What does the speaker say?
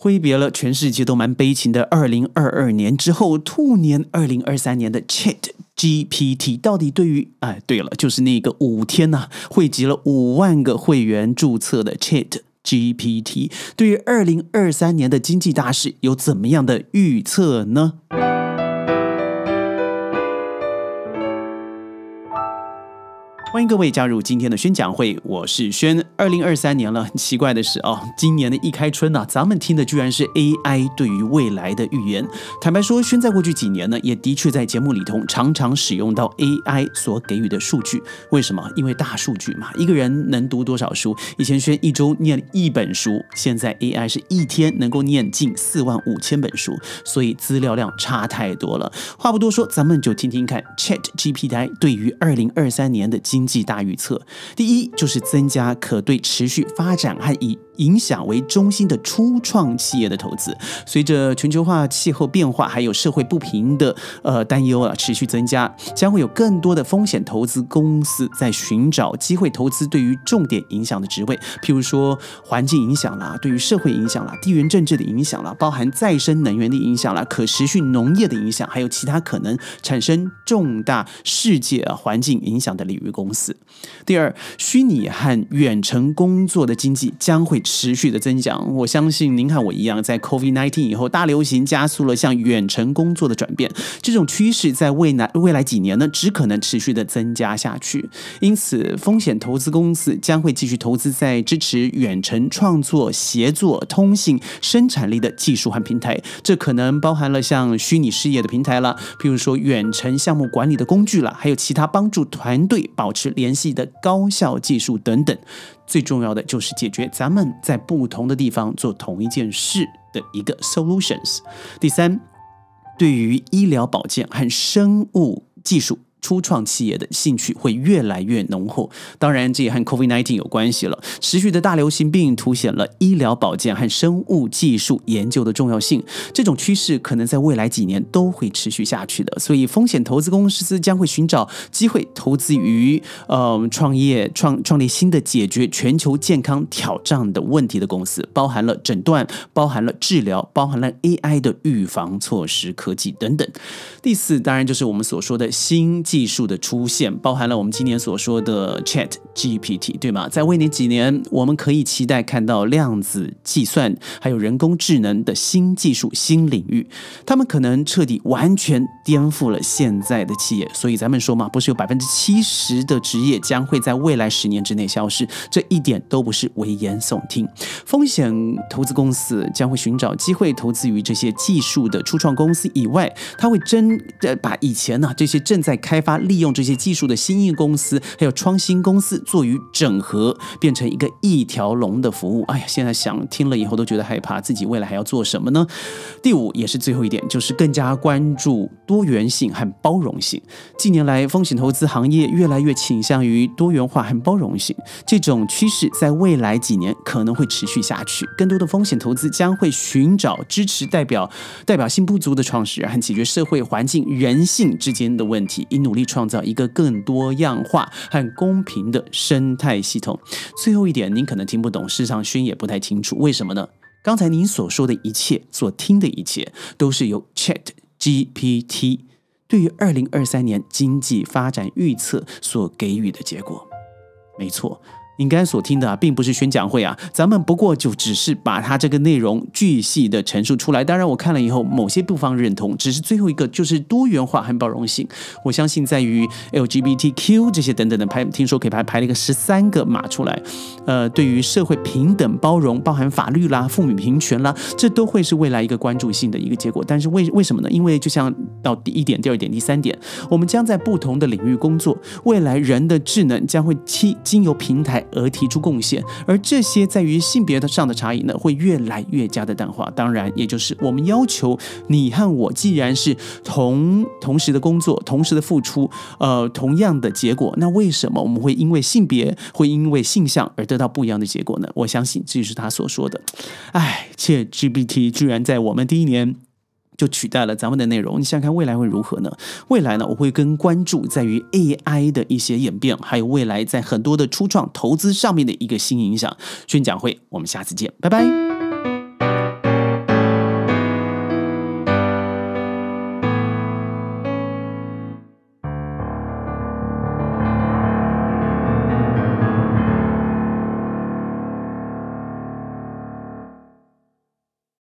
挥别了全世界都蛮悲情的二零二二年之后，兔年二零二三年的 Chat GPT 到底对于哎，对了，就是那个五天呐，汇集了五万个会员注册的 Chat GPT，对于二零二三年的经济大事有怎么样的预测呢？欢迎各位加入今天的宣讲会，我是轩。二零二三年了，很奇怪的是哦，今年的一开春呢，咱们听的居然是 AI 对于未来的预言。坦白说，轩在过去几年呢，也的确在节目里头常常使用到 AI 所给予的数据。为什么？因为大数据嘛。一个人能读多少书？以前轩一周念一本书，现在 AI 是一天能够念近四万五千本书，所以资料量差太多了。话不多说，咱们就听听看 Chat GPT 对于二零二三年的经。经济大预测，第一就是增加可对持续发展和以影响为中心的初创企业的投资。随着全球化、气候变化还有社会不平的呃担忧啊持续增加，将会有更多的风险投资公司在寻找机会投资对于重点影响的职位，譬如说环境影响啦，对于社会影响啦，地缘政治的影响啦，包含再生能源的影响啦，可持续农业的影响，还有其他可能产生重大世界环境影响的领域公。司，第二，虚拟和远程工作的经济将会持续的增长。我相信您和我一样，在 COVID-19 以后大流行加速了向远程工作的转变，这种趋势在未来未来几年呢，只可能持续的增加下去。因此，风险投资公司将会继续投资在支持远程创作、协作、通信、生产力的技术和平台。这可能包含了像虚拟事业的平台了，譬如说远程项目管理的工具了，还有其他帮助团队保持。联系的高效技术等等，最重要的就是解决咱们在不同的地方做同一件事的一个 solutions。第三，对于医疗保健和生物技术。初创企业的兴趣会越来越浓厚，当然这也和 COVID-19 有关系了。持续的大流行病凸显了医疗保健和生物技术研究的重要性，这种趋势可能在未来几年都会持续下去的。所以，风险投资公司将会寻找机会投资于呃创业创创立新的解决全球健康挑战的问题的公司，包含了诊断、包含了治疗、包含了 AI 的预防措施科技等等。第四，当然就是我们所说的新。技术的出现包含了我们今年所说的 Chat GPT，对吗？在未来几年，我们可以期待看到量子计算还有人工智能的新技术、新领域，他们可能彻底完全颠覆了现在的企业。所以咱们说嘛，不是有百分之七十的职业将会在未来十年之内消失，这一点都不是危言耸听。风险投资公司将会寻找机会投资于这些技术的初创公司以外，他会真的把以前呢这些正在开开发利用这些技术的新兴公司，还有创新公司，做于整合，变成一个一条龙的服务。哎呀，现在想听了以后都觉得害怕，自己未来还要做什么呢？第五也是最后一点，就是更加关注多元性和包容性。近年来，风险投资行业越来越倾向于多元化和包容性，这种趋势在未来几年可能会持续下去。更多的风险投资将会寻找支持代表代表性不足的创始人，和解决社会环境人性之间的问题。努力创造一个更多样化和公平的生态系统。最后一点，您可能听不懂，事实上轩也不太清楚，为什么呢？刚才您所说的一切，所听的一切，都是由 Chat GPT 对于二零二三年经济发展预测所给予的结果。没错。你刚才所听的啊，并不是宣讲会啊，咱们不过就只是把它这个内容巨细的陈述出来。当然，我看了以后，某些部分认同，只是最后一个就是多元化和包容性。我相信在于 LGBTQ 这些等等的排，听说可以排排了一个十三个码出来。呃，对于社会平等包容，包含法律啦、妇女平权啦，这都会是未来一个关注性的一个结果。但是为为什么呢？因为就像到第一点、第二点、第三点，我们将在不同的领域工作，未来人的智能将会经经由平台。而提出贡献，而这些在于性别的上的差异呢，会越来越加的淡化。当然，也就是我们要求你和我，既然是同同时的工作，同时的付出，呃，同样的结果，那为什么我们会因为性别，会因为性向而得到不一样的结果呢？我相信这就是他所说的。哎，且 GPT 居然在我们第一年。就取代了咱们的内容，你想想看未来会如何呢？未来呢，我会更关注在于 AI 的一些演变，还有未来在很多的初创投资上面的一个新影响。宣讲会，我们下次见，拜拜。